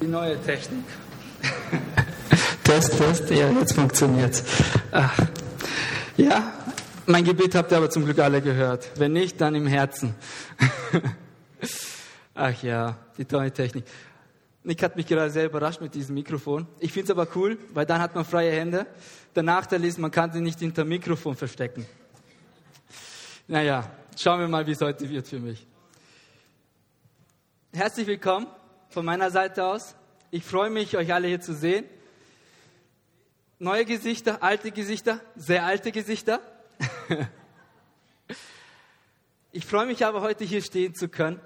Die neue Technik. Test, Test, ja, jetzt funktioniert's. Ach. Ja, mein Gebet habt ihr aber zum Glück alle gehört. Wenn nicht, dann im Herzen. Ach ja, die neue Technik. Nick hat mich gerade sehr überrascht mit diesem Mikrofon. Ich finde es aber cool, weil dann hat man freie Hände. Der Nachteil ist, man kann sie nicht hinter Mikrofon verstecken. Naja, schauen wir mal, wie es heute wird für mich. Herzlich willkommen von meiner Seite aus. Ich freue mich, euch alle hier zu sehen. Neue Gesichter, alte Gesichter, sehr alte Gesichter. ich freue mich aber, heute hier stehen zu können.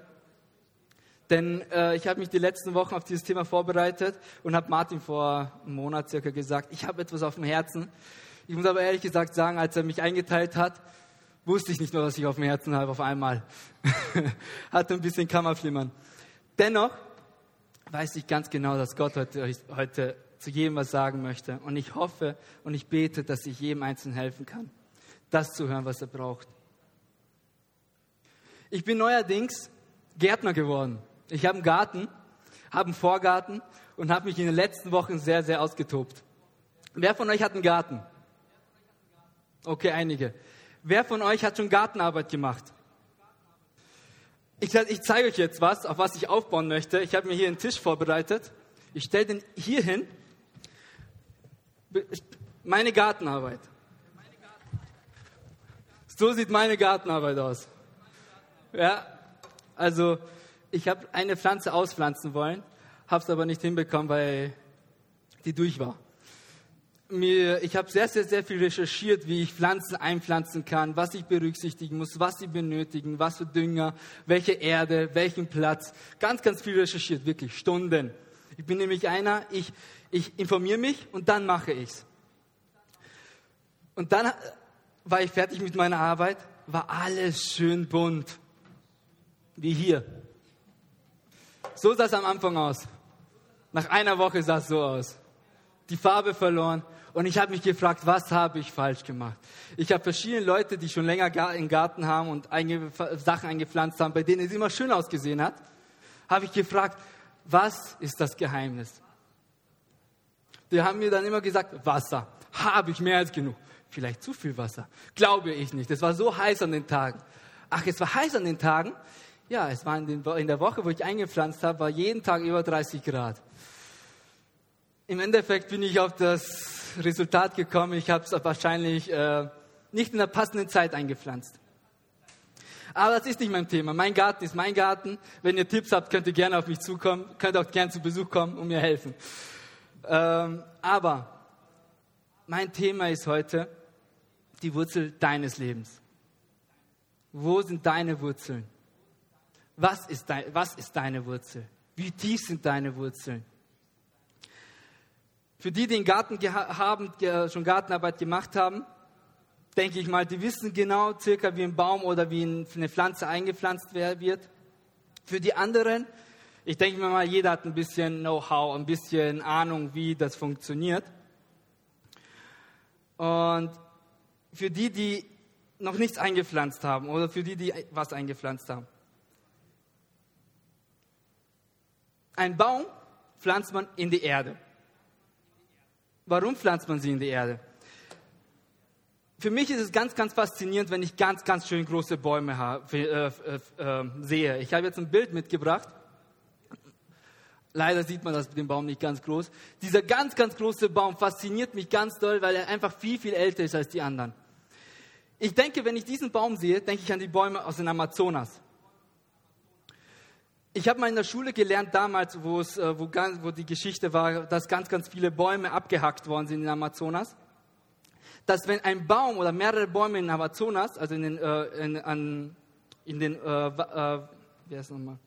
Denn äh, ich habe mich die letzten Wochen auf dieses Thema vorbereitet und habe Martin vor einem Monat circa gesagt, ich habe etwas auf dem Herzen. Ich muss aber ehrlich gesagt sagen, als er mich eingeteilt hat, wusste ich nicht nur, was ich auf dem Herzen habe auf einmal. Hatte ein bisschen Kammerflimmern. Dennoch weiß ich ganz genau, dass Gott heute, heute zu jedem was sagen möchte. Und ich hoffe und ich bete, dass ich jedem Einzelnen helfen kann, das zu hören, was er braucht. Ich bin neuerdings Gärtner geworden. Ich habe einen Garten, habe einen Vorgarten und habe mich in den letzten Wochen sehr, sehr ausgetobt. Wer von euch hat einen Garten? Okay, einige. Wer von euch hat schon Gartenarbeit gemacht? Ich, ich zeige euch jetzt was, auf was ich aufbauen möchte. Ich habe mir hier einen Tisch vorbereitet. Ich stelle den hier hin. Meine Gartenarbeit. So sieht meine Gartenarbeit aus. Ja, also ich habe eine Pflanze auspflanzen wollen, habe es aber nicht hinbekommen, weil die durch war mir, ich habe sehr, sehr, sehr viel recherchiert, wie ich Pflanzen einpflanzen kann, was ich berücksichtigen muss, was sie benötigen, was für Dünger, welche Erde, welchen Platz. Ganz, ganz viel recherchiert, wirklich Stunden. Ich bin nämlich einer, ich, ich informiere mich und dann mache ich's. Und dann war ich fertig mit meiner Arbeit, war alles schön bunt, wie hier. So sah es am Anfang aus. Nach einer Woche sah es so aus die Farbe verloren. Und ich habe mich gefragt, was habe ich falsch gemacht? Ich habe verschiedene Leute, die schon länger einen Garten haben und Sachen eingepflanzt haben, bei denen es immer schön ausgesehen hat, habe ich gefragt, was ist das Geheimnis? Die haben mir dann immer gesagt, Wasser. Habe ich mehr als genug. Vielleicht zu viel Wasser. Glaube ich nicht. Es war so heiß an den Tagen. Ach, es war heiß an den Tagen? Ja, es war in, den, in der Woche, wo ich eingepflanzt habe, war jeden Tag über 30 Grad. Im Endeffekt bin ich auf das Resultat gekommen, ich habe es wahrscheinlich äh, nicht in der passenden Zeit eingepflanzt. Aber das ist nicht mein Thema. Mein Garten ist mein Garten. Wenn ihr Tipps habt, könnt ihr gerne auf mich zukommen, könnt auch gerne zu Besuch kommen und mir helfen. Ähm, aber mein Thema ist heute die Wurzel deines Lebens. Wo sind deine Wurzeln? Was ist, dein, was ist deine Wurzel? Wie tief sind deine Wurzeln? Für die, die den Garten haben, schon Gartenarbeit gemacht haben, denke ich mal, die wissen genau circa, wie ein Baum oder wie eine Pflanze eingepflanzt wird. Für die anderen, ich denke mir mal, jeder hat ein bisschen Know-how, ein bisschen Ahnung, wie das funktioniert. Und für die, die noch nichts eingepflanzt haben oder für die, die was eingepflanzt haben. Ein Baum pflanzt man in die Erde. Warum pflanzt man sie in die Erde? Für mich ist es ganz, ganz faszinierend, wenn ich ganz, ganz schön große Bäume habe, äh, äh, äh, sehe. Ich habe jetzt ein Bild mitgebracht. Leider sieht man das mit dem Baum nicht ganz groß. Dieser ganz, ganz große Baum fasziniert mich ganz doll, weil er einfach viel, viel älter ist als die anderen. Ich denke, wenn ich diesen Baum sehe, denke ich an die Bäume aus dem Amazonas. Ich habe mal in der Schule gelernt damals, wo, es, äh, wo, wo die Geschichte war, dass ganz, ganz viele Bäume abgehackt worden sind in Amazonas. Dass wenn ein Baum oder mehrere Bäume in Amazonas, also in den, äh, in, an, in den, äh, äh, wie heißt nochmal?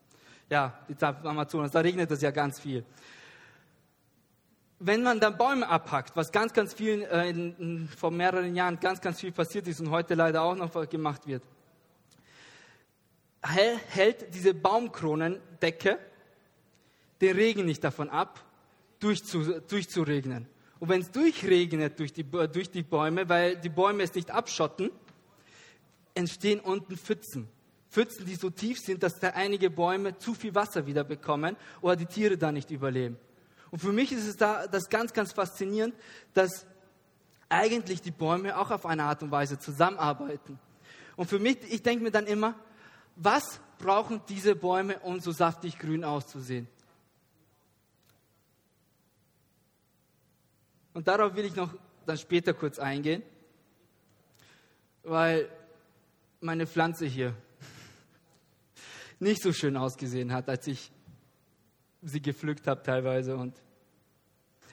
Ja, Amazonas, da regnet es ja ganz viel. Wenn man dann Bäume abhackt, was ganz, ganz vielen äh, in, in, vor mehreren Jahren ganz, ganz viel passiert ist und heute leider auch noch gemacht wird, hält diese Baumkronendecke den Regen nicht davon ab, durchzu, durchzuregnen. Und wenn es durchregnet durch die, durch die Bäume, weil die Bäume es nicht abschotten, entstehen unten Pfützen. Pfützen, die so tief sind, dass da einige Bäume zu viel Wasser wieder bekommen oder die Tiere da nicht überleben. Und für mich ist es da das ganz, ganz faszinierend, dass eigentlich die Bäume auch auf eine Art und Weise zusammenarbeiten. Und für mich, ich denke mir dann immer, was brauchen diese Bäume, um so saftig grün auszusehen? Und darauf will ich noch dann später kurz eingehen, weil meine Pflanze hier nicht so schön ausgesehen hat, als ich sie gepflückt habe teilweise. Und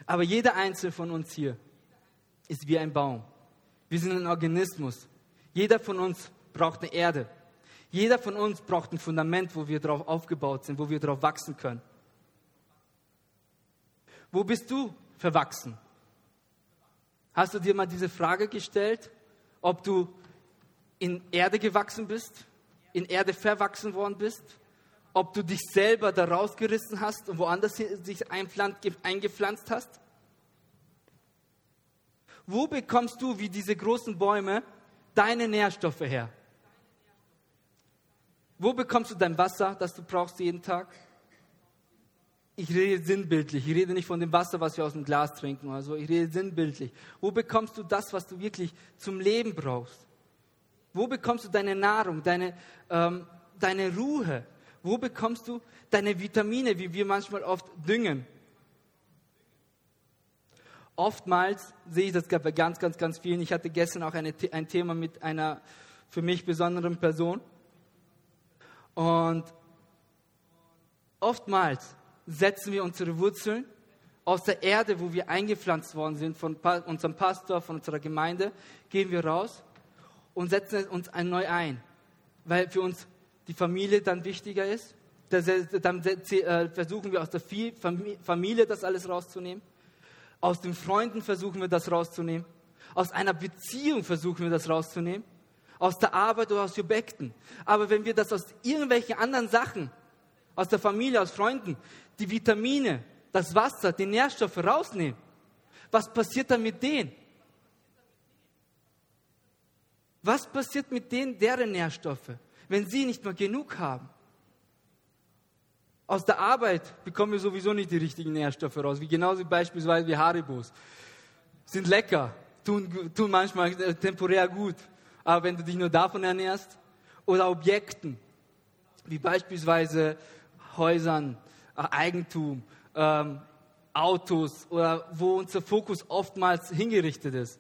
aber jeder einzelne von uns hier ist wie ein Baum. Wir sind ein Organismus. Jeder von uns braucht eine Erde. Jeder von uns braucht ein Fundament, wo wir drauf aufgebaut sind, wo wir drauf wachsen können. Wo bist du verwachsen? Hast du dir mal diese Frage gestellt, ob du in Erde gewachsen bist, in Erde verwachsen worden bist, ob du dich selber da rausgerissen hast und woanders dich eingepflanzt hast? Wo bekommst du, wie diese großen Bäume, deine Nährstoffe her? Wo bekommst du dein Wasser, das du brauchst jeden Tag? Ich rede sinnbildlich. Ich rede nicht von dem Wasser, was wir aus dem Glas trinken oder so. Ich rede sinnbildlich. Wo bekommst du das, was du wirklich zum Leben brauchst? Wo bekommst du deine Nahrung, deine, ähm, deine Ruhe? Wo bekommst du deine Vitamine, wie wir manchmal oft düngen? Oftmals sehe ich das bei ganz, ganz, ganz vielen. Ich hatte gestern auch eine, ein Thema mit einer für mich besonderen Person. Und oftmals setzen wir unsere Wurzeln aus der Erde, wo wir eingepflanzt worden sind, von unserem Pastor, von unserer Gemeinde, gehen wir raus und setzen uns neu ein, weil für uns die Familie dann wichtiger ist. Dann äh, versuchen wir aus der Familie das alles rauszunehmen. Aus den Freunden versuchen wir das rauszunehmen. Aus einer Beziehung versuchen wir das rauszunehmen aus der Arbeit oder aus Objekten. Aber wenn wir das aus irgendwelchen anderen Sachen, aus der Familie, aus Freunden, die Vitamine, das Wasser, die Nährstoffe rausnehmen, was passiert dann mit denen? Was passiert mit denen, deren Nährstoffe, wenn sie nicht mehr genug haben? Aus der Arbeit bekommen wir sowieso nicht die richtigen Nährstoffe raus, wie genauso beispielsweise wie Haribos. Sind lecker, tun, tun manchmal temporär gut. Aber wenn du dich nur davon ernährst, oder Objekten, wie beispielsweise Häusern, äh, Eigentum, ähm, Autos oder wo unser Fokus oftmals hingerichtet ist.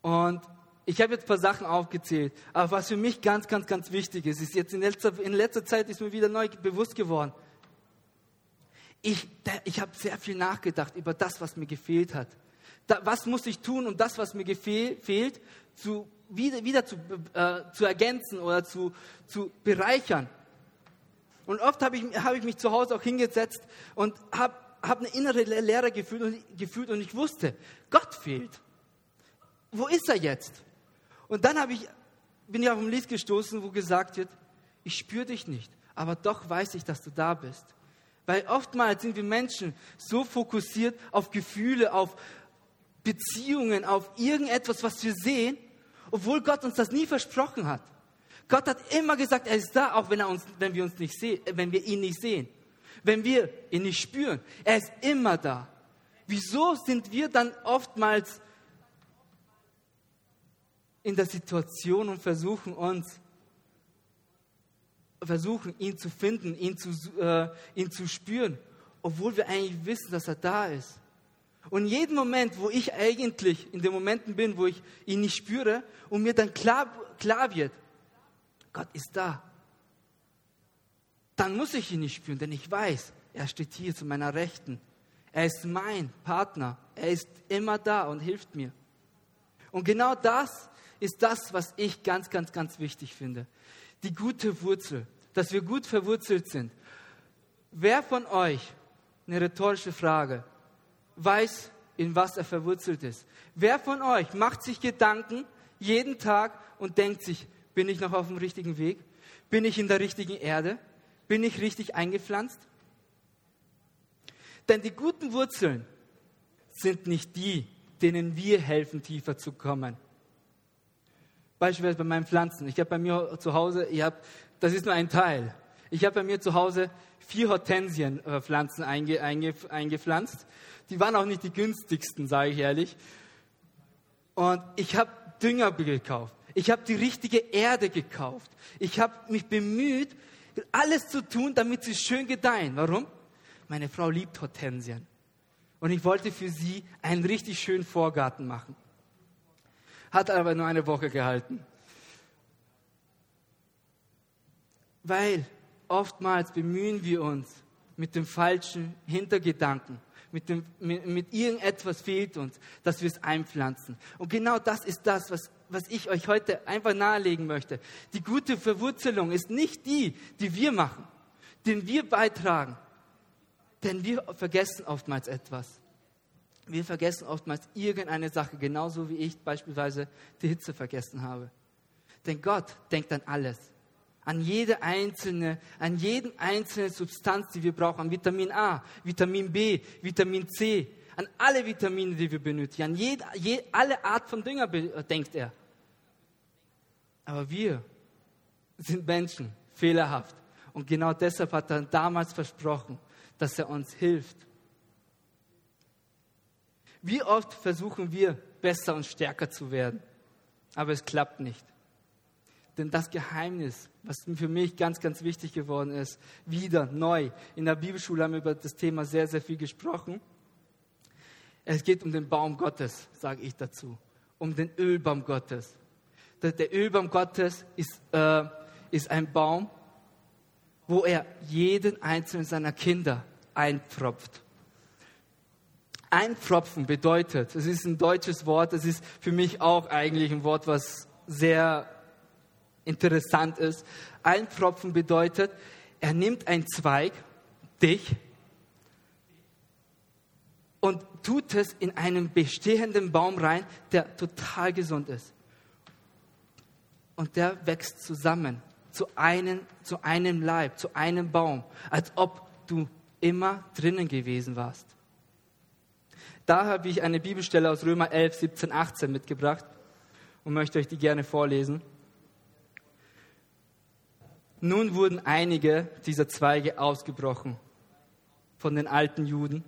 Und ich habe jetzt ein paar Sachen aufgezählt, aber was für mich ganz, ganz, ganz wichtig ist, ist jetzt in letzter, in letzter Zeit ist mir wieder neu bewusst geworden. Ich, ich habe sehr viel nachgedacht über das, was mir gefehlt hat da, was muss ich tun, um das, was mir fehlt, zu, wieder, wieder zu, äh, zu ergänzen oder zu, zu bereichern. Und oft habe ich, hab ich mich zu Hause auch hingesetzt und habe hab eine innere Leere gefühlt und, gefühlt und ich wusste, Gott fehlt. Wo ist er jetzt? Und dann ich, bin ich auf ein Lied gestoßen, wo gesagt wird, ich spüre dich nicht, aber doch weiß ich, dass du da bist. Weil oftmals sind wir Menschen so fokussiert auf Gefühle, auf, Beziehungen, auf irgendetwas, was wir sehen, obwohl Gott uns das nie versprochen hat. Gott hat immer gesagt, er ist da, auch wenn, er uns, wenn, wir, uns nicht sehen, wenn wir ihn nicht sehen. Wenn wir ihn nicht spüren. Er ist immer da. Wieso sind wir dann oftmals in der Situation und versuchen uns, versuchen ihn zu finden, ihn zu, äh, ihn zu spüren, obwohl wir eigentlich wissen, dass er da ist. Und jeden Moment, wo ich eigentlich in den Momenten bin, wo ich ihn nicht spüre und mir dann klar, klar wird, Gott ist da, dann muss ich ihn nicht spüren, denn ich weiß, er steht hier zu meiner Rechten. Er ist mein Partner. Er ist immer da und hilft mir. Und genau das ist das, was ich ganz, ganz, ganz wichtig finde. Die gute Wurzel, dass wir gut verwurzelt sind. Wer von euch, eine rhetorische Frage, weiß, in was er verwurzelt ist. Wer von euch macht sich Gedanken jeden Tag und denkt sich, bin ich noch auf dem richtigen Weg? Bin ich in der richtigen Erde? Bin ich richtig eingepflanzt? Denn die guten Wurzeln sind nicht die, denen wir helfen, tiefer zu kommen. Beispielsweise bei meinen Pflanzen. Ich habe bei mir zu Hause, ich hab, das ist nur ein Teil. Ich habe bei mir zu Hause vier Hortensienpflanzen einge, einge, eingepflanzt. Die waren auch nicht die günstigsten, sage ich ehrlich. Und ich habe Dünger gekauft. Ich habe die richtige Erde gekauft. Ich habe mich bemüht, alles zu tun, damit sie schön gedeihen. Warum? Meine Frau liebt Hortensien. Und ich wollte für sie einen richtig schönen Vorgarten machen. Hat aber nur eine Woche gehalten. Weil oftmals bemühen wir uns mit dem falschen Hintergedanken, mit, dem, mit, mit irgendetwas fehlt uns, dass wir es einpflanzen. Und genau das ist das, was, was ich euch heute einfach nahelegen möchte. Die gute Verwurzelung ist nicht die, die wir machen, den wir beitragen. Denn wir vergessen oftmals etwas. Wir vergessen oftmals irgendeine Sache, genauso wie ich beispielsweise die Hitze vergessen habe. Denn Gott denkt an alles. An jede einzelne, an jeden einzelne Substanz, die wir brauchen, an Vitamin A, Vitamin B, Vitamin C, an alle Vitamine, die wir benötigen, an jede, je, alle Art von Dünger denkt er. Aber wir sind Menschen, fehlerhaft. Und genau deshalb hat er damals versprochen, dass er uns hilft. Wie oft versuchen wir, besser und stärker zu werden, aber es klappt nicht. Denn das Geheimnis, was für mich ganz, ganz wichtig geworden ist, wieder neu. In der Bibelschule haben wir über das Thema sehr, sehr viel gesprochen. Es geht um den Baum Gottes, sage ich dazu. Um den Ölbaum Gottes. Der Ölbaum Gottes ist, äh, ist ein Baum, wo er jeden einzelnen seiner Kinder einpfropft. Einpfropfen bedeutet, es ist ein deutsches Wort, es ist für mich auch eigentlich ein Wort, was sehr interessant ist. Einpfropfen bedeutet, er nimmt einen Zweig, dich, und tut es in einen bestehenden Baum rein, der total gesund ist. Und der wächst zusammen zu einem, zu einem Leib, zu einem Baum, als ob du immer drinnen gewesen warst. Da habe ich eine Bibelstelle aus Römer 11, 17, 18 mitgebracht und möchte euch die gerne vorlesen. Nun wurden einige dieser Zweige ausgebrochen von den alten Juden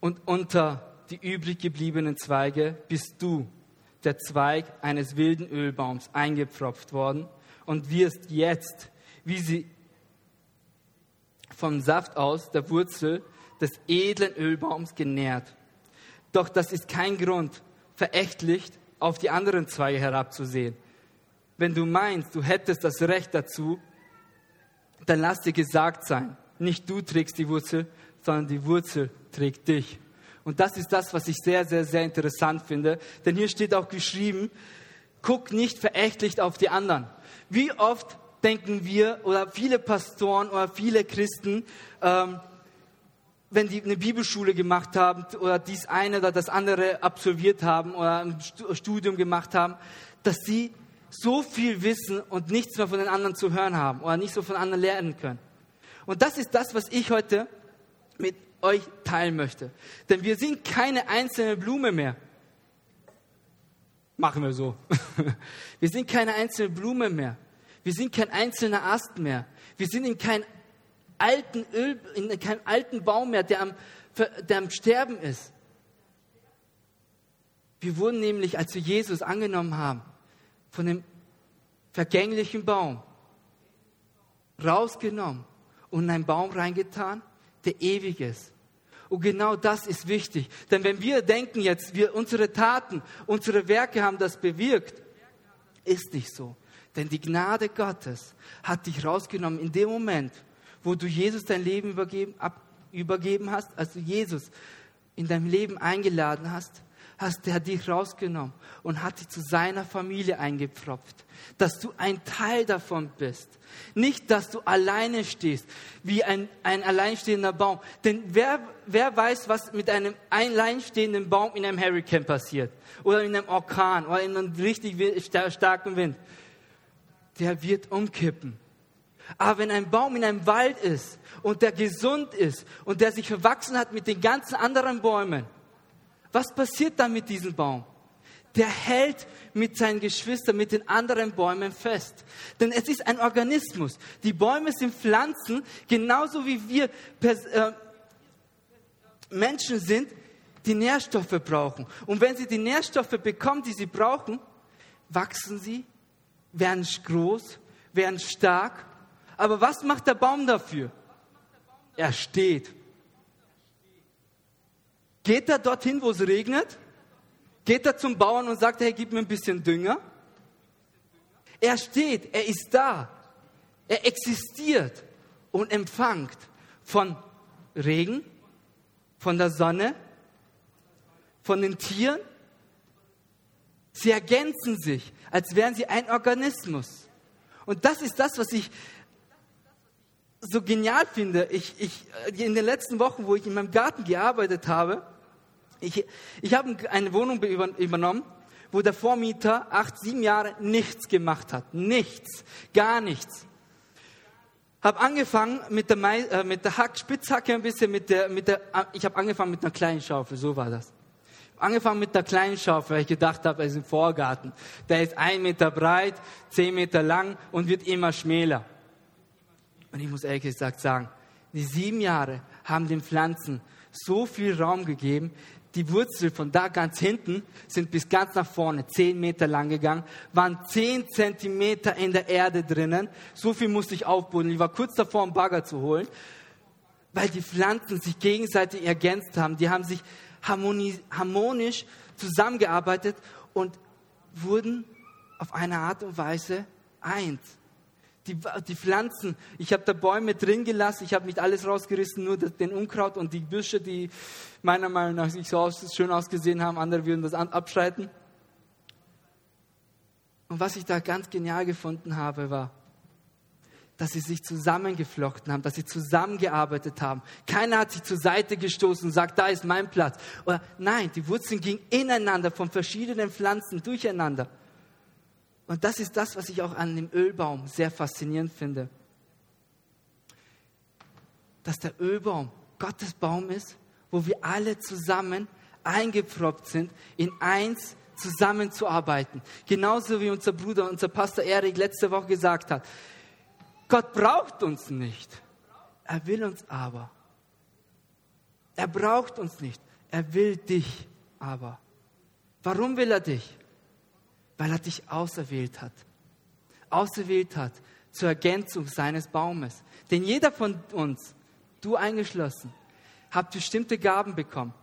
und unter die übrig gebliebenen Zweige bist du, der Zweig eines wilden Ölbaums, eingepfropft worden und wirst jetzt, wie sie vom Saft aus der Wurzel des edlen Ölbaums genährt. Doch das ist kein Grund, verächtlich auf die anderen Zweige herabzusehen. Wenn du meinst, du hättest das Recht dazu, dann lass dir gesagt sein, nicht du trägst die Wurzel, sondern die Wurzel trägt dich. Und das ist das, was ich sehr, sehr, sehr interessant finde. Denn hier steht auch geschrieben, guck nicht verächtlich auf die anderen. Wie oft denken wir oder viele Pastoren oder viele Christen, ähm, wenn die eine Bibelschule gemacht haben oder dies eine oder das andere absolviert haben oder ein Studium gemacht haben, dass sie so viel wissen und nichts mehr von den anderen zu hören haben oder nicht so von anderen lernen können. Und das ist das, was ich heute mit euch teilen möchte. Denn wir sind keine einzelne Blume mehr. Machen wir so. Wir sind keine einzelne Blume mehr. Wir sind kein einzelner Ast mehr. Wir sind in keinem alten Öl, in keinem alten Baum mehr, der am, der am Sterben ist. Wir wurden nämlich, als wir Jesus angenommen haben, von dem vergänglichen Baum rausgenommen und in einen Baum reingetan, der ewig ist. Und genau das ist wichtig. Denn wenn wir denken jetzt, wir, unsere Taten, unsere Werke haben das bewirkt, ist nicht so. Denn die Gnade Gottes hat dich rausgenommen in dem Moment, wo du Jesus dein Leben übergeben, ab, übergeben hast, als du Jesus in deinem Leben eingeladen hast, hast der dich rausgenommen und hat dich zu seiner Familie eingepfropft, dass du ein Teil davon bist. Nicht, dass du alleine stehst, wie ein, ein alleinstehender Baum. Denn wer, wer weiß, was mit einem alleinstehenden Baum in einem Hurricane passiert? Oder in einem Orkan oder in einem richtig starken Wind? Der wird umkippen. Aber wenn ein Baum in einem Wald ist und der gesund ist und der sich verwachsen hat mit den ganzen anderen Bäumen, was passiert dann mit diesem Baum? der hält mit seinen Geschwistern, mit den anderen Bäumen fest. Denn es ist ein Organismus. Die Bäume sind Pflanzen, genauso wie wir äh, Menschen sind, die Nährstoffe brauchen. Und wenn sie die Nährstoffe bekommen, die sie brauchen, wachsen sie, werden groß, werden stark. Aber was macht der Baum dafür? Er steht. Geht er dorthin, wo es regnet? Geht er zum Bauern und sagt, hey, gib mir ein bisschen Dünger? Er steht, er ist da. Er existiert und empfängt von Regen, von der Sonne, von den Tieren. Sie ergänzen sich, als wären sie ein Organismus. Und das ist das, was ich so genial finde. Ich, ich, in den letzten Wochen, wo ich in meinem Garten gearbeitet habe, ich, ich habe eine Wohnung übernommen, wo der Vormieter acht, sieben Jahre nichts gemacht hat. Nichts, gar nichts. Habe angefangen mit der, Mai, äh, mit der Hack, Spitzhacke ein bisschen, mit der, mit der, äh, ich habe angefangen mit einer kleinen Schaufel, so war das. Angefangen mit der kleinen Schaufel, weil ich gedacht habe, es ist ein Vorgarten. Der ist ein Meter breit, zehn Meter lang und wird immer schmäler. Und ich muss ehrlich gesagt sagen, die sieben Jahre haben den Pflanzen so viel Raum gegeben, die Wurzel von da ganz hinten sind bis ganz nach vorne, zehn Meter lang gegangen, waren zehn Zentimeter in der Erde drinnen. So viel musste ich aufbuddeln. Ich war kurz davor, einen Bagger zu holen, weil die Pflanzen sich gegenseitig ergänzt haben. Die haben sich harmonisch zusammengearbeitet und wurden auf eine Art und Weise eins die, die Pflanzen. Ich habe da Bäume drin gelassen, ich habe nicht alles rausgerissen, nur den Unkraut und die Büsche, die meiner Meinung nach nicht so aus, schön ausgesehen haben, andere würden das abschreiten. Und was ich da ganz genial gefunden habe, war, dass sie sich zusammengeflochten haben, dass sie zusammengearbeitet haben. Keiner hat sich zur Seite gestoßen und sagt, da ist mein Platz. Oder nein, die Wurzeln gingen ineinander von verschiedenen Pflanzen durcheinander. Und das ist das, was ich auch an dem Ölbaum sehr faszinierend finde. Dass der Ölbaum Gottes Baum ist, wo wir alle zusammen eingeproppt sind, in eins zusammenzuarbeiten. Genauso wie unser Bruder, unser Pastor Erik letzte Woche gesagt hat. Gott braucht uns nicht. Er will uns aber. Er braucht uns nicht. Er will dich aber. Warum will er dich? weil er dich auserwählt hat. Auserwählt hat zur Ergänzung seines Baumes. Denn jeder von uns, du eingeschlossen, hat bestimmte Gaben bekommen.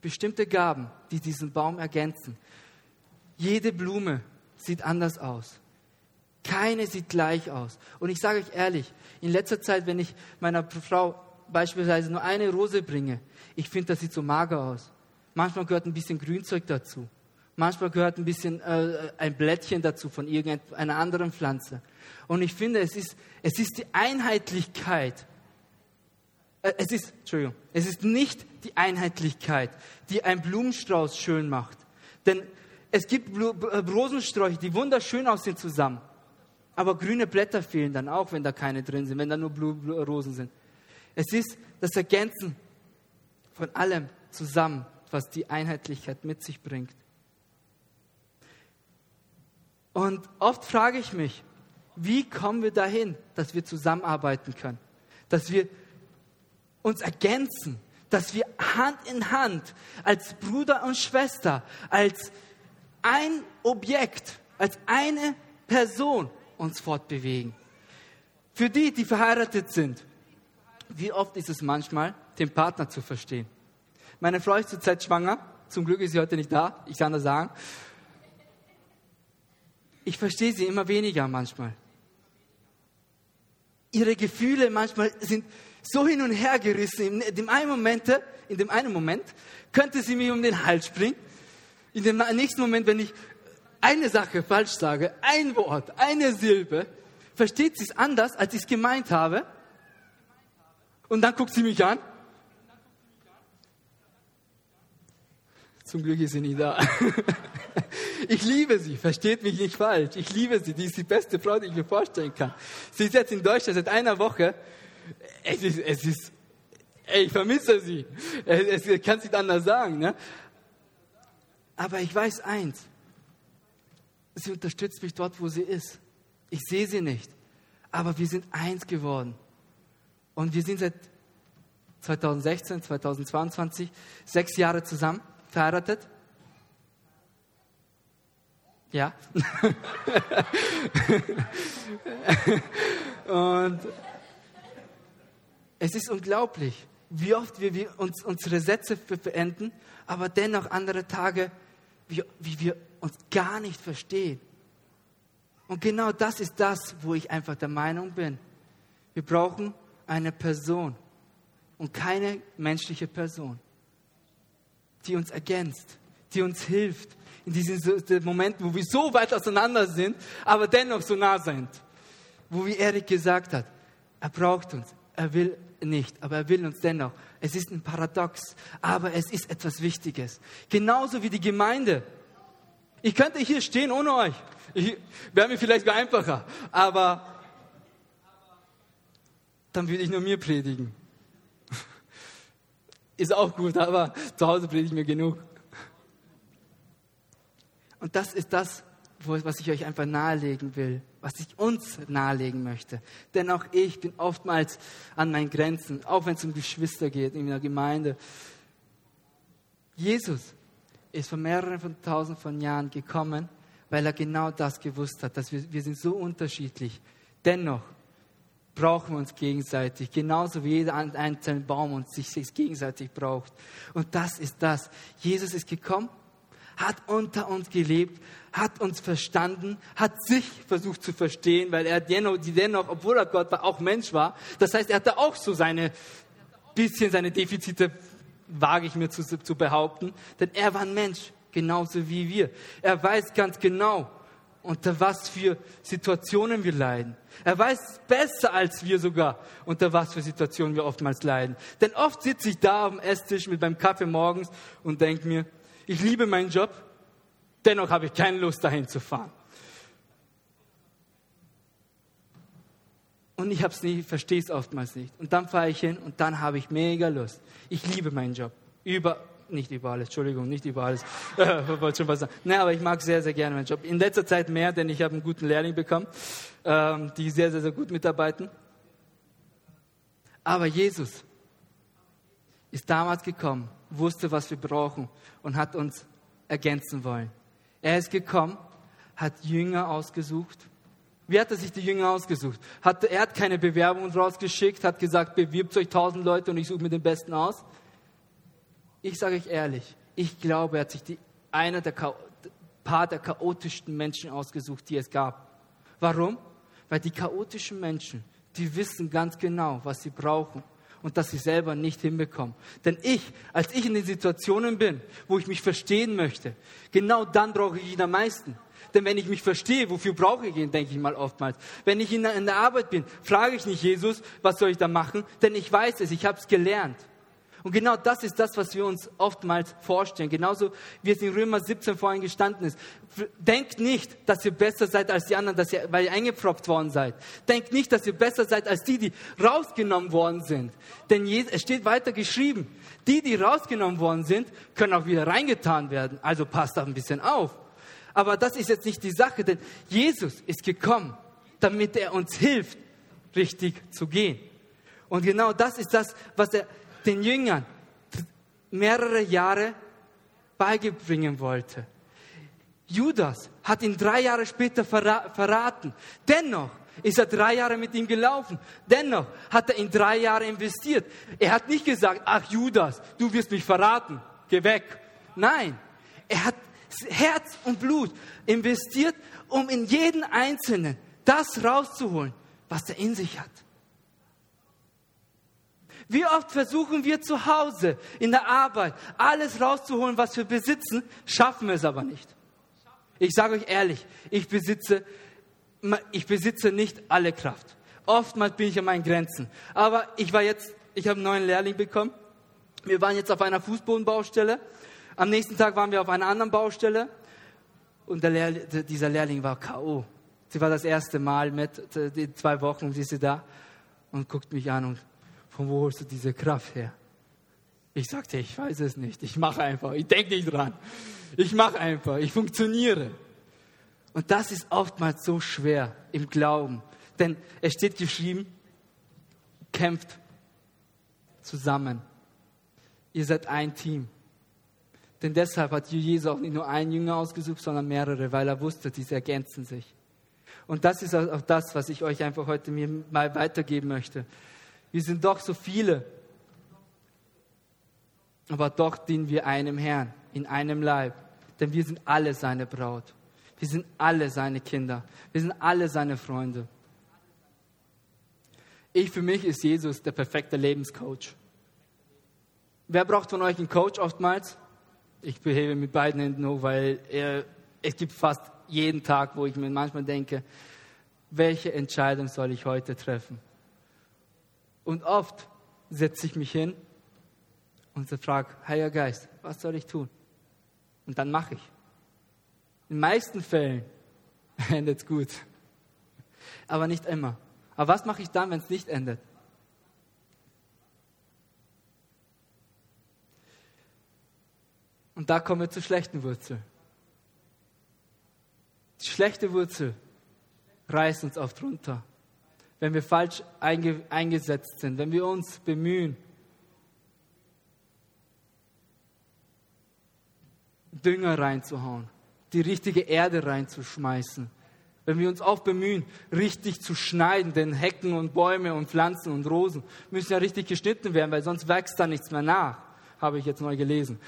Bestimmte Gaben, die diesen Baum ergänzen. Jede Blume sieht anders aus. Keine sieht gleich aus. Und ich sage euch ehrlich, in letzter Zeit, wenn ich meiner Frau beispielsweise nur eine Rose bringe, ich finde, das sieht so mager aus. Manchmal gehört ein bisschen Grünzeug dazu. Manchmal gehört ein bisschen äh, ein Blättchen dazu von irgendeiner anderen Pflanze. Und ich finde, es ist, es ist die Einheitlichkeit. Äh, es ist, Entschuldigung, es ist nicht die Einheitlichkeit, die ein Blumenstrauß schön macht. Denn es gibt Blu äh, Rosensträuche, die wunderschön aussehen zusammen. Aber grüne Blätter fehlen dann auch, wenn da keine drin sind, wenn da nur Blu Blu Rosen sind. Es ist das Ergänzen von allem zusammen was die Einheitlichkeit mit sich bringt. Und oft frage ich mich, wie kommen wir dahin, dass wir zusammenarbeiten können, dass wir uns ergänzen, dass wir Hand in Hand als Bruder und Schwester, als ein Objekt, als eine Person uns fortbewegen. Für die, die verheiratet sind, wie oft ist es manchmal, den Partner zu verstehen? Meine Frau ist zurzeit schwanger. Zum Glück ist sie heute nicht da. Ich kann das sagen. Ich verstehe sie immer weniger manchmal. Ihre Gefühle manchmal sind so hin und her gerissen. In dem einen Moment, in dem einen Moment könnte sie mir um den Hals springen. In dem nächsten Moment, wenn ich eine Sache falsch sage, ein Wort, eine Silbe, versteht sie es anders, als ich es gemeint habe. Und dann guckt sie mich an Zum Glück ist sie nicht da. Ich liebe sie, versteht mich nicht falsch. Ich liebe sie, die ist die beste Frau, die ich mir vorstellen kann. Sie ist jetzt in Deutschland seit einer Woche. Es ist, es ist, ey, ich vermisse sie. Es, es kann nicht anders sagen. Ne? Aber ich weiß eins, sie unterstützt mich dort, wo sie ist. Ich sehe sie nicht, aber wir sind eins geworden. Und wir sind seit 2016, 2022 sechs Jahre zusammen verheiratet. Ja. Und es ist unglaublich, wie oft wir, uns unsere Sätze beenden, aber dennoch andere Tage, wie, wie wir uns gar nicht verstehen. Und genau das ist das, wo ich einfach der Meinung bin. Wir brauchen eine Person und keine menschliche Person, die uns ergänzt, die uns hilft in diesen Momenten, wo wir so weit auseinander sind, aber dennoch so nah sind. Wo wie Erik gesagt hat, er braucht uns, er will nicht, aber er will uns dennoch. Es ist ein Paradox, aber es ist etwas Wichtiges. Genauso wie die Gemeinde. Ich könnte hier stehen ohne euch. Wäre mir vielleicht einfacher, aber dann würde ich nur mir predigen. Ist auch gut, aber zu Hause predige ich mir genug. Und das ist das, was ich euch einfach nahelegen will, was ich uns nahelegen möchte. Denn auch ich bin oftmals an meinen Grenzen, auch wenn es um Geschwister geht in der Gemeinde. Jesus ist vor mehreren von tausend von Jahren gekommen, weil er genau das gewusst hat, dass wir, wir sind so unterschiedlich. Dennoch brauchen wir uns gegenseitig, genauso wie jeder einzelne Baum uns sich gegenseitig braucht. Und das ist das. Jesus ist gekommen, hat unter uns gelebt, hat uns verstanden, hat sich versucht zu verstehen, weil er dennoch, obwohl er Gott war, auch Mensch war. Das heißt, er hatte auch so seine bisschen seine Defizite, wage ich mir zu, zu behaupten, denn er war ein Mensch, genauso wie wir. Er weiß ganz genau, unter was für Situationen wir leiden. Er weiß besser als wir sogar, unter was für Situationen wir oftmals leiden. Denn oft sitze ich da am Esstisch mit meinem Kaffee morgens und denke mir, ich liebe meinen Job, dennoch habe ich keine Lust dahin zu fahren. Und ich hab's nicht, verstehe es oftmals nicht. Und dann fahre ich hin und dann habe ich mega Lust. Ich liebe meinen Job. Über, nicht über alles, Entschuldigung, nicht über alles. wollte schon was sagen. Nee, aber ich mag sehr, sehr gerne meinen Job. In letzter Zeit mehr, denn ich habe einen guten Lehrling bekommen, ähm, die sehr, sehr, sehr gut mitarbeiten. Aber Jesus ist damals gekommen, wusste, was wir brauchen und hat uns ergänzen wollen. Er ist gekommen, hat Jünger ausgesucht. Wie hat er sich die Jünger ausgesucht? Hat, er hat keine Bewerbung rausgeschickt, hat gesagt, bewirbt euch tausend Leute und ich suche mir den Besten aus ich sage euch ehrlich, ich glaube, er hat sich die, einer der paar der chaotischsten Menschen ausgesucht, die es gab. Warum? Weil die chaotischen Menschen, die wissen ganz genau, was sie brauchen und dass sie selber nicht hinbekommen. Denn ich, als ich in den Situationen bin, wo ich mich verstehen möchte, genau dann brauche ich ihn am meisten. Denn wenn ich mich verstehe, wofür brauche ich ihn, denke ich mal oftmals. Wenn ich in der, in der Arbeit bin, frage ich nicht Jesus, was soll ich da machen? Denn ich weiß es, ich habe es gelernt. Und genau das ist das, was wir uns oftmals vorstellen. Genauso wie es in Römer 17 vorhin gestanden ist. Denkt nicht, dass ihr besser seid als die anderen, dass ihr, weil ihr eingepfropft worden seid. Denkt nicht, dass ihr besser seid als die, die rausgenommen worden sind. Denn es steht weiter geschrieben, die, die rausgenommen worden sind, können auch wieder reingetan werden. Also passt da ein bisschen auf. Aber das ist jetzt nicht die Sache, denn Jesus ist gekommen, damit er uns hilft, richtig zu gehen. Und genau das ist das, was er den Jüngern mehrere Jahre beibringen wollte. Judas hat ihn drei Jahre später verraten. Dennoch ist er drei Jahre mit ihm gelaufen. Dennoch hat er in drei Jahre investiert. Er hat nicht gesagt, ach Judas, du wirst mich verraten, geh weg. Nein, er hat Herz und Blut investiert, um in jeden Einzelnen das rauszuholen, was er in sich hat. Wie oft versuchen wir zu Hause, in der Arbeit, alles rauszuholen, was wir besitzen, schaffen wir es aber nicht. Ich sage euch ehrlich, ich besitze, ich besitze nicht alle Kraft. Oftmals bin ich an meinen Grenzen. Aber ich war jetzt, ich habe einen neuen Lehrling bekommen. Wir waren jetzt auf einer Fußbodenbaustelle. Am nächsten Tag waren wir auf einer anderen Baustelle. Und Lehr dieser Lehrling war K.O. Sie war das erste Mal mit, die zwei Wochen, sie ist da und guckt mich an und von wo holst du diese Kraft her? Ich sagte, ich weiß es nicht. Ich mache einfach. Ich denke nicht dran. Ich mache einfach. Ich funktioniere. Und das ist oftmals so schwer im Glauben. Denn es steht geschrieben, kämpft zusammen. Ihr seid ein Team. Denn deshalb hat Jesus auch nicht nur einen Jünger ausgesucht, sondern mehrere, weil er wusste, diese ergänzen sich. Und das ist auch das, was ich euch einfach heute mir mal weitergeben möchte. Wir sind doch so viele, aber doch dienen wir einem Herrn, in einem Leib. Denn wir sind alle seine Braut. Wir sind alle seine Kinder. Wir sind alle seine Freunde. Ich für mich ist Jesus der perfekte Lebenscoach. Wer braucht von euch einen Coach oftmals? Ich behebe mit beiden Händen hoch, weil er, es gibt fast jeden Tag, wo ich mir manchmal denke, welche Entscheidung soll ich heute treffen? Und oft setze ich mich hin und frage, Heiliger Geist, was soll ich tun? Und dann mache ich. In den meisten Fällen endet es gut. Aber nicht immer. Aber was mache ich dann, wenn es nicht endet? Und da kommen wir zur schlechten Wurzel. Die schlechte Wurzel reißt uns oft runter. Wenn wir falsch einge eingesetzt sind, wenn wir uns bemühen, Dünger reinzuhauen, die richtige Erde reinzuschmeißen, wenn wir uns auch bemühen, richtig zu schneiden, denn Hecken und Bäume und Pflanzen und Rosen müssen ja richtig geschnitten werden, weil sonst wächst da nichts mehr nach, habe ich jetzt mal gelesen.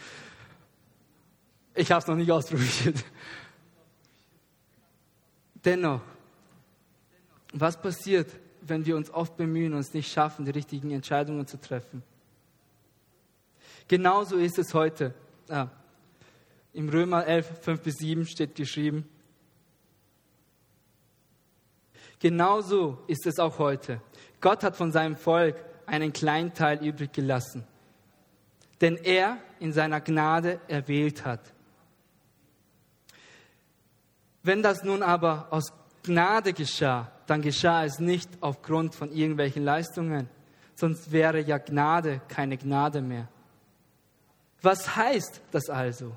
Ich habe es noch nicht ausprobiert. Dennoch, was passiert, wenn wir uns oft bemühen und es nicht schaffen, die richtigen Entscheidungen zu treffen? Genauso ist es heute. Ah, Im Römer 11, 5 bis 7 steht geschrieben, genauso ist es auch heute. Gott hat von seinem Volk einen kleinen Teil übrig gelassen, den er in seiner Gnade erwählt hat. Wenn das nun aber aus Gnade geschah, dann geschah es nicht aufgrund von irgendwelchen Leistungen, sonst wäre ja Gnade keine Gnade mehr. Was heißt das also?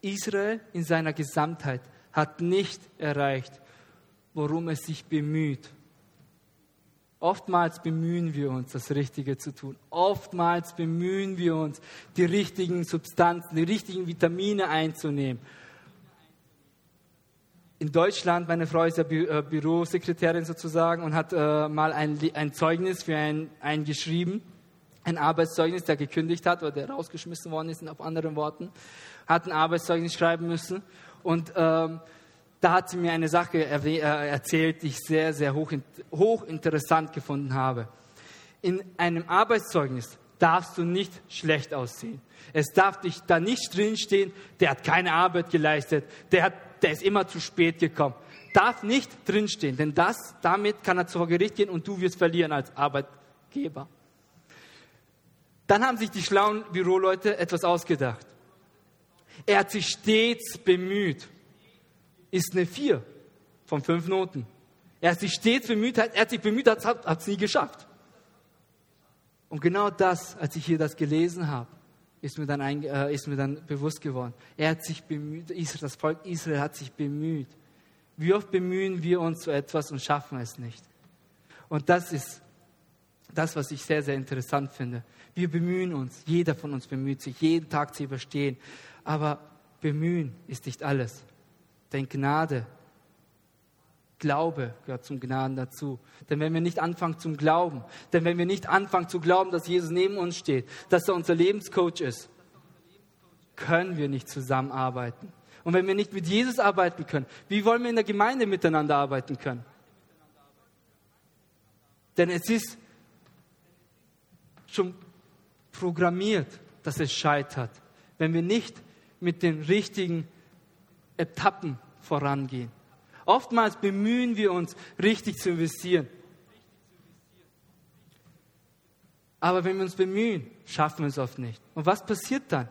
Israel in seiner Gesamtheit hat nicht erreicht, worum es sich bemüht. Oftmals bemühen wir uns, das Richtige zu tun. Oftmals bemühen wir uns, die richtigen Substanzen, die richtigen Vitamine einzunehmen in Deutschland, meine Frau ist ja Bü äh, Bürosekretärin sozusagen und hat äh, mal ein, ein Zeugnis für einen, einen geschrieben, ein Arbeitszeugnis, der gekündigt hat oder der rausgeschmissen worden ist, auf anderen Worten, hat ein Arbeitszeugnis schreiben müssen und ähm, da hat sie mir eine Sache äh, erzählt, die ich sehr, sehr hoch, interessant gefunden habe. In einem Arbeitszeugnis darfst du nicht schlecht aussehen. Es darf dich da nicht drinstehen, der hat keine Arbeit geleistet, der hat der ist immer zu spät gekommen. Darf nicht drinstehen, denn das, damit kann er vor Gericht gehen und du wirst verlieren als Arbeitgeber. Dann haben sich die schlauen Büroleute etwas ausgedacht. Er hat sich stets bemüht. Ist eine vier von fünf Noten. Er hat sich stets bemüht, er hat sich bemüht, hat es nie geschafft. Und genau das, als ich hier das gelesen habe, ist mir dann, ein, äh, ist mir dann bewusst geworden. Er hat sich bemüht, Israel, das Volk Israel hat sich bemüht. Wie oft bemühen wir uns zu etwas und schaffen es nicht? Und das ist das, was ich sehr, sehr interessant finde. Wir bemühen uns, jeder von uns bemüht sich, jeden Tag zu überstehen. Aber bemühen ist nicht alles. Denn Gnade Glaube gehört zum Gnaden dazu. Denn wenn wir nicht anfangen zum Glauben, denn wenn wir nicht anfangen zu glauben, dass Jesus neben uns steht, dass er unser Lebenscoach ist, können wir nicht zusammenarbeiten. Und wenn wir nicht mit Jesus arbeiten können, wie wollen wir in der Gemeinde miteinander arbeiten können? Denn es ist schon programmiert, dass es scheitert, wenn wir nicht mit den richtigen Etappen vorangehen. Oftmals bemühen wir uns, richtig zu investieren. Aber wenn wir uns bemühen, schaffen wir es oft nicht. Und was passiert dann?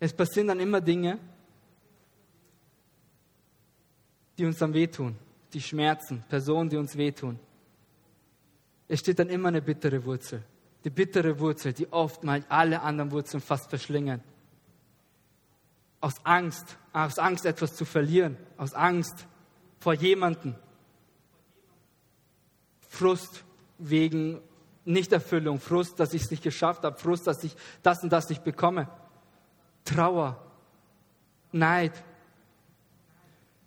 Es passieren dann immer Dinge, die uns dann wehtun, die schmerzen, Personen, die uns wehtun. es steht dann immer eine bittere Wurzel. Die bittere Wurzel, die oftmals alle anderen Wurzeln fast verschlingen. Aus Angst, aus Angst etwas zu verlieren, aus Angst vor jemanden. Frust wegen Nichterfüllung, Frust, dass ich es nicht geschafft habe, Frust, dass ich das und das nicht bekomme. Trauer, Neid.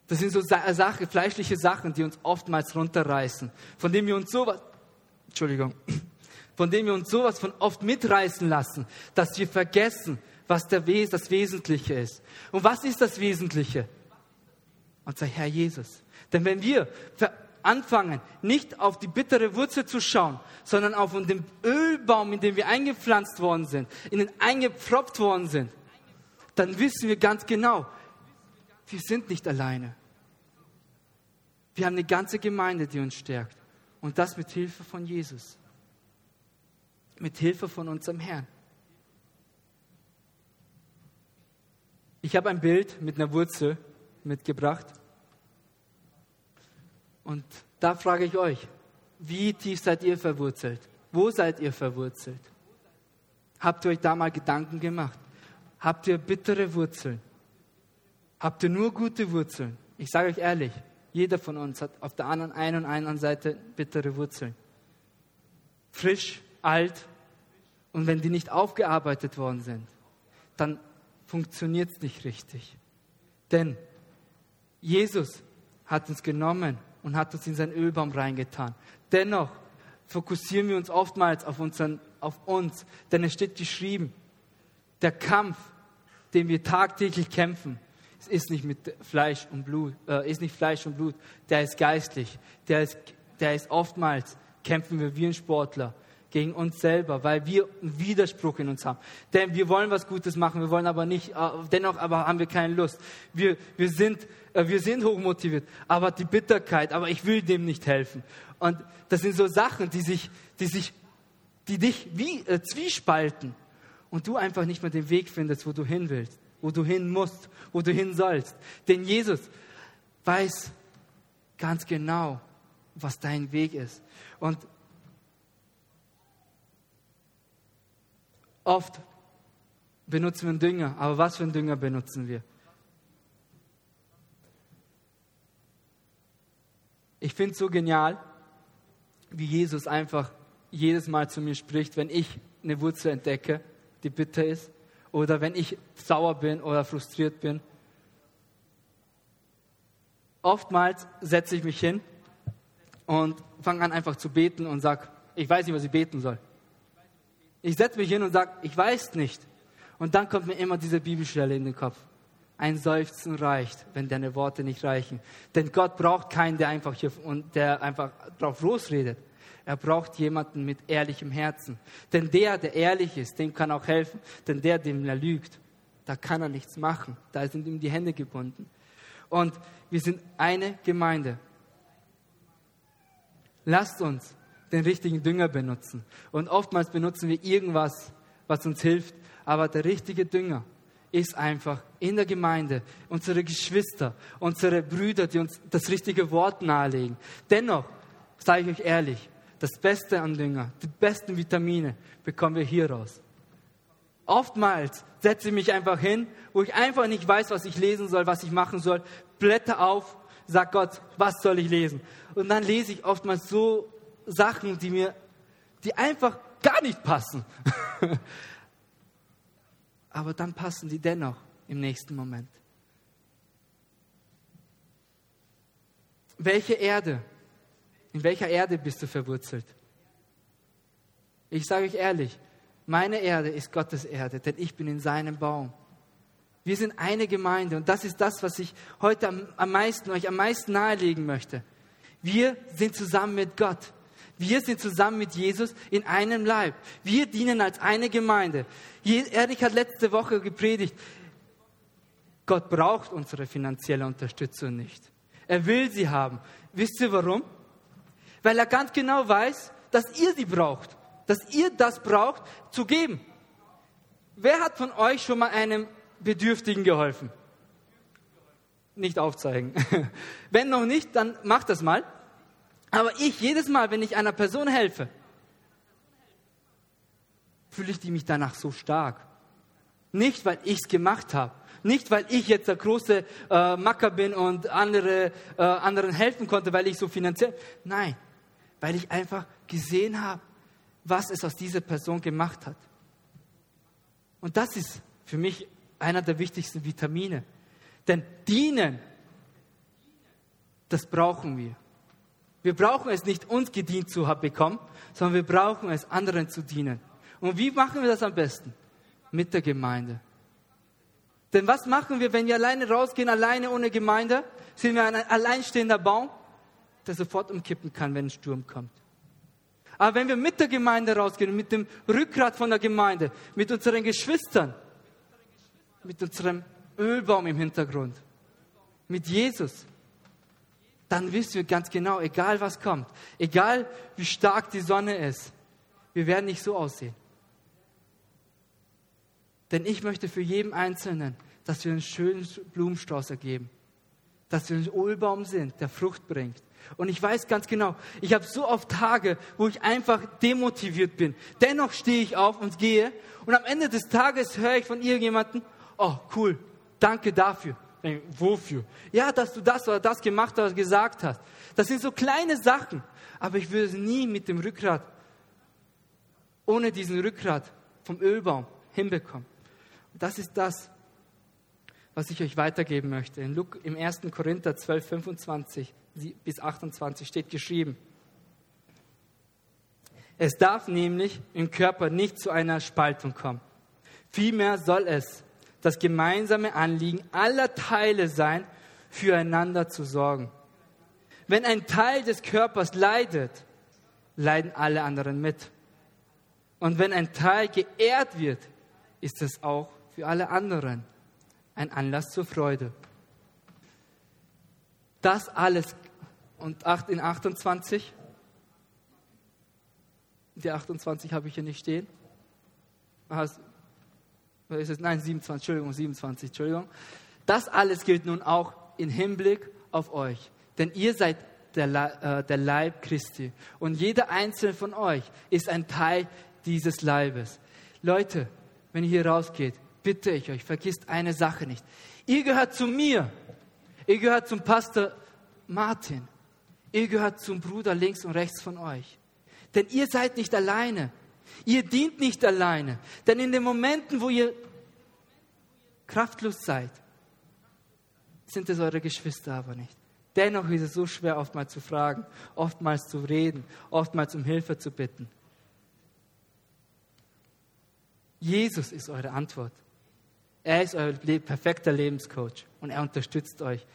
Das sind so Sachen, fleischliche Sachen, die uns oftmals runterreißen, von denen wir uns sowas, Entschuldigung, von denen wir uns sowas von oft mitreißen lassen, dass wir vergessen, was der Wes das Wesentliche ist. Und was ist das Wesentliche? Unser Herr Jesus. Denn wenn wir anfangen, nicht auf die bittere Wurzel zu schauen, sondern auf den Ölbaum, in den wir eingepflanzt worden sind, in den eingepfropft worden sind, dann wissen wir ganz genau, wir sind nicht alleine. Wir haben eine ganze Gemeinde, die uns stärkt. Und das mit Hilfe von Jesus. Mit Hilfe von unserem Herrn. Ich habe ein Bild mit einer Wurzel mitgebracht. Und da frage ich euch, wie tief seid ihr verwurzelt? Wo seid ihr verwurzelt? Habt ihr euch da mal Gedanken gemacht? Habt ihr bittere Wurzeln? Habt ihr nur gute Wurzeln? Ich sage euch ehrlich, jeder von uns hat auf der anderen, einen und anderen Seite bittere Wurzeln. Frisch, alt. Und wenn die nicht aufgearbeitet worden sind, dann funktioniert es nicht richtig. Denn Jesus hat uns genommen und hat uns in seinen Ölbaum reingetan. Dennoch fokussieren wir uns oftmals auf, unseren, auf uns, denn es steht geschrieben, der Kampf, den wir tagtäglich kämpfen, ist nicht mit Fleisch und Blut, äh, ist nicht Fleisch und Blut, der ist geistlich, der ist, der ist oftmals, kämpfen wir wie ein Sportler gegen uns selber, weil wir einen Widerspruch in uns haben. Denn wir wollen was Gutes machen, wir wollen aber nicht, äh, dennoch aber haben wir keine Lust. Wir, wir, sind, äh, wir sind hochmotiviert, aber die Bitterkeit, aber ich will dem nicht helfen. Und das sind so Sachen, die sich, die sich, die dich wie äh, zwiespalten und du einfach nicht mehr den Weg findest, wo du hin willst, wo du hin musst, wo du hin sollst. Denn Jesus weiß ganz genau, was dein Weg ist. Und Oft benutzen wir einen Dünger, aber was für einen Dünger benutzen wir? Ich finde es so genial, wie Jesus einfach jedes Mal zu mir spricht, wenn ich eine Wurzel entdecke, die bitter ist, oder wenn ich sauer bin oder frustriert bin. Oftmals setze ich mich hin und fange an einfach zu beten und sage, ich weiß nicht, was ich beten soll. Ich setze mich hin und sage, ich weiß nicht. Und dann kommt mir immer diese Bibelstelle in den Kopf. Ein Seufzen reicht, wenn deine Worte nicht reichen. Denn Gott braucht keinen, der einfach hier und der einfach drauf losredet. Er braucht jemanden mit ehrlichem Herzen. Denn der, der ehrlich ist, dem kann auch helfen. Denn der, dem er lügt, da kann er nichts machen. Da sind ihm die Hände gebunden. Und wir sind eine Gemeinde. Lasst uns den richtigen Dünger benutzen. Und oftmals benutzen wir irgendwas, was uns hilft. Aber der richtige Dünger ist einfach in der Gemeinde unsere Geschwister, unsere Brüder, die uns das richtige Wort nahelegen. Dennoch, sage ich euch ehrlich, das Beste an Dünger, die besten Vitamine bekommen wir hier raus. Oftmals setze ich mich einfach hin, wo ich einfach nicht weiß, was ich lesen soll, was ich machen soll, blätter auf, sag Gott, was soll ich lesen? Und dann lese ich oftmals so Sachen, die mir, die einfach gar nicht passen. Aber dann passen die dennoch im nächsten Moment. Welche Erde? In welcher Erde bist du verwurzelt? Ich sage euch ehrlich, meine Erde ist Gottes Erde, denn ich bin in seinem Baum. Wir sind eine Gemeinde und das ist das, was ich heute am, am meisten, euch am meisten nahelegen möchte. Wir sind zusammen mit Gott. Wir sind zusammen mit Jesus in einem Leib. Wir dienen als eine Gemeinde. Erik hat letzte Woche gepredigt, Gott braucht unsere finanzielle Unterstützung nicht. Er will sie haben. Wisst ihr warum? Weil er ganz genau weiß, dass ihr sie braucht. Dass ihr das braucht, zu geben. Wer hat von euch schon mal einem Bedürftigen geholfen? Nicht aufzeigen. Wenn noch nicht, dann macht das mal. Aber ich, jedes Mal, wenn ich einer Person helfe, fühle ich mich danach so stark. Nicht, weil ich es gemacht habe. Nicht, weil ich jetzt der große äh, Macker bin und andere, äh, anderen helfen konnte, weil ich so finanziell. Nein, weil ich einfach gesehen habe, was es aus dieser Person gemacht hat. Und das ist für mich einer der wichtigsten Vitamine. Denn dienen, das brauchen wir. Wir brauchen es nicht, uns gedient zu bekommen, sondern wir brauchen es, anderen zu dienen. Und wie machen wir das am besten? Mit der Gemeinde. Denn was machen wir, wenn wir alleine rausgehen, alleine ohne Gemeinde? Sind wir ein alleinstehender Baum, der sofort umkippen kann, wenn ein Sturm kommt. Aber wenn wir mit der Gemeinde rausgehen, mit dem Rückgrat von der Gemeinde, mit unseren Geschwistern, mit unserem Ölbaum im Hintergrund, mit Jesus, dann wissen wir ganz genau, egal was kommt, egal wie stark die Sonne ist, wir werden nicht so aussehen. Denn ich möchte für jeden Einzelnen, dass wir einen schönen Blumenstrauß ergeben. Dass wir ein Ölbaum sind, der Frucht bringt. Und ich weiß ganz genau, ich habe so oft Tage, wo ich einfach demotiviert bin. Dennoch stehe ich auf und gehe. Und am Ende des Tages höre ich von irgendjemandem, oh cool, danke dafür. Wofür? Ja, dass du das oder das gemacht hast, gesagt hast. Das sind so kleine Sachen. Aber ich würde es nie mit dem Rückgrat, ohne diesen Rückgrat vom Ölbaum hinbekommen. Das ist das, was ich euch weitergeben möchte. In Luk, Im 1. Korinther 12, 25 bis 28 steht geschrieben, es darf nämlich im Körper nicht zu einer Spaltung kommen. Vielmehr soll es das gemeinsame Anliegen aller Teile sein, füreinander zu sorgen. Wenn ein Teil des Körpers leidet, leiden alle anderen mit. Und wenn ein Teil geehrt wird, ist es auch für alle anderen ein Anlass zur Freude. Das alles und in 28, die 28 habe ich hier nicht stehen. Ist es? Nein, 27, Entschuldigung, 27, Entschuldigung. Das alles gilt nun auch im Hinblick auf euch. Denn ihr seid der, äh, der Leib Christi. Und jeder einzelne von euch ist ein Teil dieses Leibes. Leute, wenn ihr hier rausgeht, bitte ich euch, vergisst eine Sache nicht. Ihr gehört zu mir. Ihr gehört zum Pastor Martin. Ihr gehört zum Bruder links und rechts von euch. Denn ihr seid nicht alleine. Ihr dient nicht alleine. Denn in den Momenten, wo ihr kraftlos seid, sind es eure Geschwister aber nicht. Dennoch ist es so schwer, oftmals zu fragen, oftmals zu reden, oftmals um Hilfe zu bitten. Jesus ist eure Antwort. Er ist euer perfekter Lebenscoach und er unterstützt euch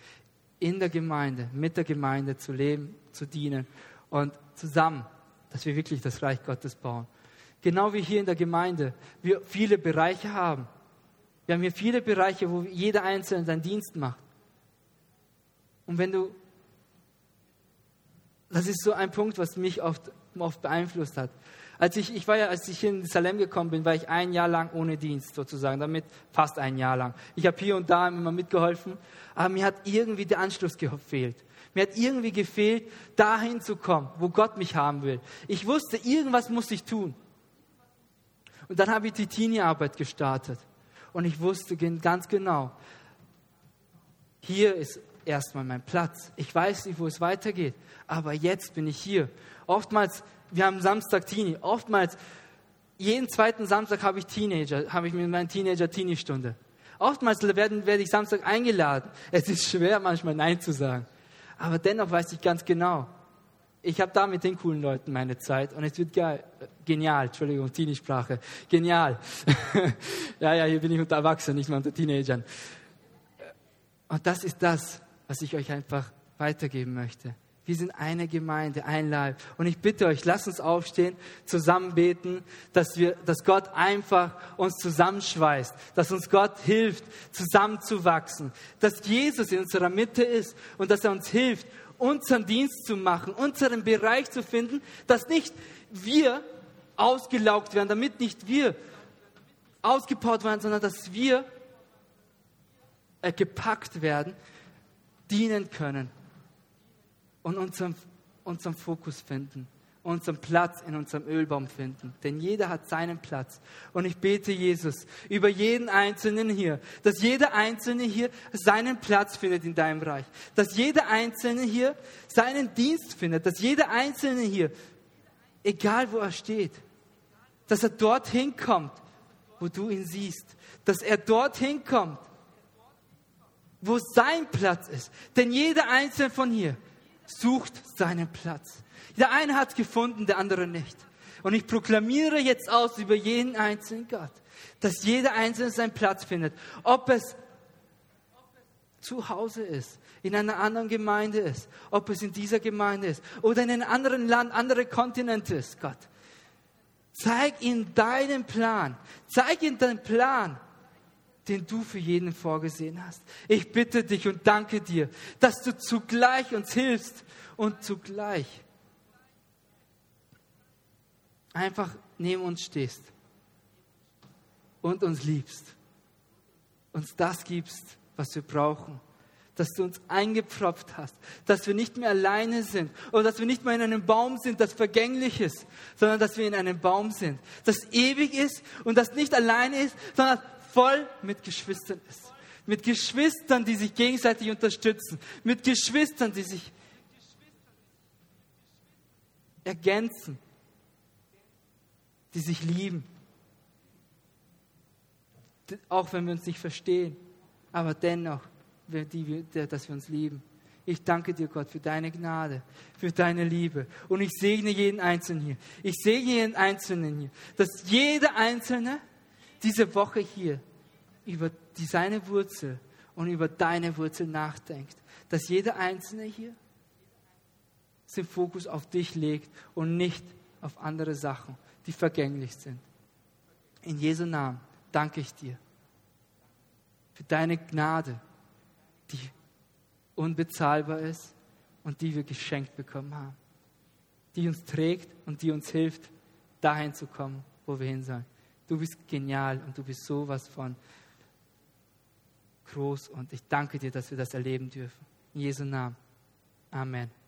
in der Gemeinde, mit der Gemeinde zu leben, zu dienen und zusammen, dass wir wirklich das Reich Gottes bauen. Genau wie hier in der Gemeinde wir viele Bereiche haben. Wir haben hier viele Bereiche, wo jeder Einzelne seinen Dienst macht. Und wenn du, das ist so ein Punkt, was mich oft, oft beeinflusst hat. Als ich, ich war ja, als ich hier in Salem gekommen bin, war ich ein Jahr lang ohne Dienst sozusagen, damit fast ein Jahr lang. Ich habe hier und da immer mitgeholfen, aber mir hat irgendwie der Anschluss gefehlt. Mir hat irgendwie gefehlt, dahin zu kommen, wo Gott mich haben will. Ich wusste, irgendwas muss ich tun. Und dann habe ich die Teenie-Arbeit gestartet. Und ich wusste ganz genau, hier ist erstmal mein Platz. Ich weiß nicht, wo es weitergeht, aber jetzt bin ich hier. Oftmals wir haben Samstag Teenie. Oftmals, jeden zweiten Samstag habe ich Teenager, habe ich mit meinen Teenager Teenie-Stunde. Oftmals werden, werde ich Samstag eingeladen. Es ist schwer, manchmal Nein zu sagen. Aber dennoch weiß ich ganz genau, ich habe da mit den coolen Leuten meine Zeit und es wird geil. Genial, Entschuldigung, Teenie-Sprache. Genial. ja, ja, hier bin ich unter Erwachsenen, nicht mehr unter Teenagern. Und das ist das, was ich euch einfach weitergeben möchte. Wir sind eine Gemeinde, ein Leib. Und ich bitte euch, lasst uns aufstehen, zusammen beten, dass wir, dass Gott einfach uns zusammenschweißt, dass uns Gott hilft, zusammenzuwachsen, dass Jesus in unserer Mitte ist und dass er uns hilft, unseren Dienst zu machen, unseren Bereich zu finden, dass nicht wir ausgelaugt werden, damit nicht wir ausgebaut werden, sondern dass wir gepackt werden, dienen können und unserem unseren Fokus finden, unseren Platz in unserem Ölbaum finden. Denn jeder hat seinen Platz. Und ich bete Jesus über jeden Einzelnen hier, dass jeder Einzelne hier seinen Platz findet in deinem Reich. Dass jeder Einzelne hier seinen Dienst findet. Dass jeder Einzelne hier, egal wo er steht, dass er dorthin kommt, wo du ihn siehst. Dass er dorthin kommt, wo sein Platz ist. Denn jeder Einzelne von hier sucht seinen Platz. Der eine hat gefunden, der andere nicht. Und ich proklamiere jetzt aus über jeden einzelnen Gott, dass jeder Einzelne seinen Platz findet. Ob es zu Hause ist, in einer anderen Gemeinde ist, ob es in dieser Gemeinde ist oder in einem anderen Land, andere Kontinente ist, Gott. Zeig ihnen deinen Plan. Zeig ihnen deinen Plan, den du für jeden vorgesehen hast. Ich bitte dich und danke dir, dass du zugleich uns hilfst und zugleich einfach neben uns stehst und uns liebst, uns das gibst, was wir brauchen, dass du uns eingepfropft hast, dass wir nicht mehr alleine sind oder dass wir nicht mehr in einem Baum sind, das vergänglich ist, sondern dass wir in einem Baum sind, das ewig ist und das nicht alleine ist, sondern voll mit Geschwistern ist. Mit Geschwistern, die sich gegenseitig unterstützen, mit Geschwistern, die sich ergänzen, die sich lieben. Auch wenn wir uns nicht verstehen, aber dennoch, dass wir uns lieben. Ich danke dir, Gott, für deine Gnade, für deine Liebe. Und ich segne jeden Einzelnen hier. Ich segne jeden Einzelnen hier, dass jeder Einzelne diese Woche hier über die, seine Wurzel und über deine Wurzel nachdenkt. Dass jeder Einzelne hier den Fokus auf dich legt und nicht auf andere Sachen die vergänglich sind. In Jesu Namen danke ich dir für deine Gnade, die unbezahlbar ist und die wir geschenkt bekommen haben, die uns trägt und die uns hilft, dahin zu kommen, wo wir hin sollen. Du bist genial und du bist sowas von groß und ich danke dir, dass wir das erleben dürfen. In Jesu Namen. Amen.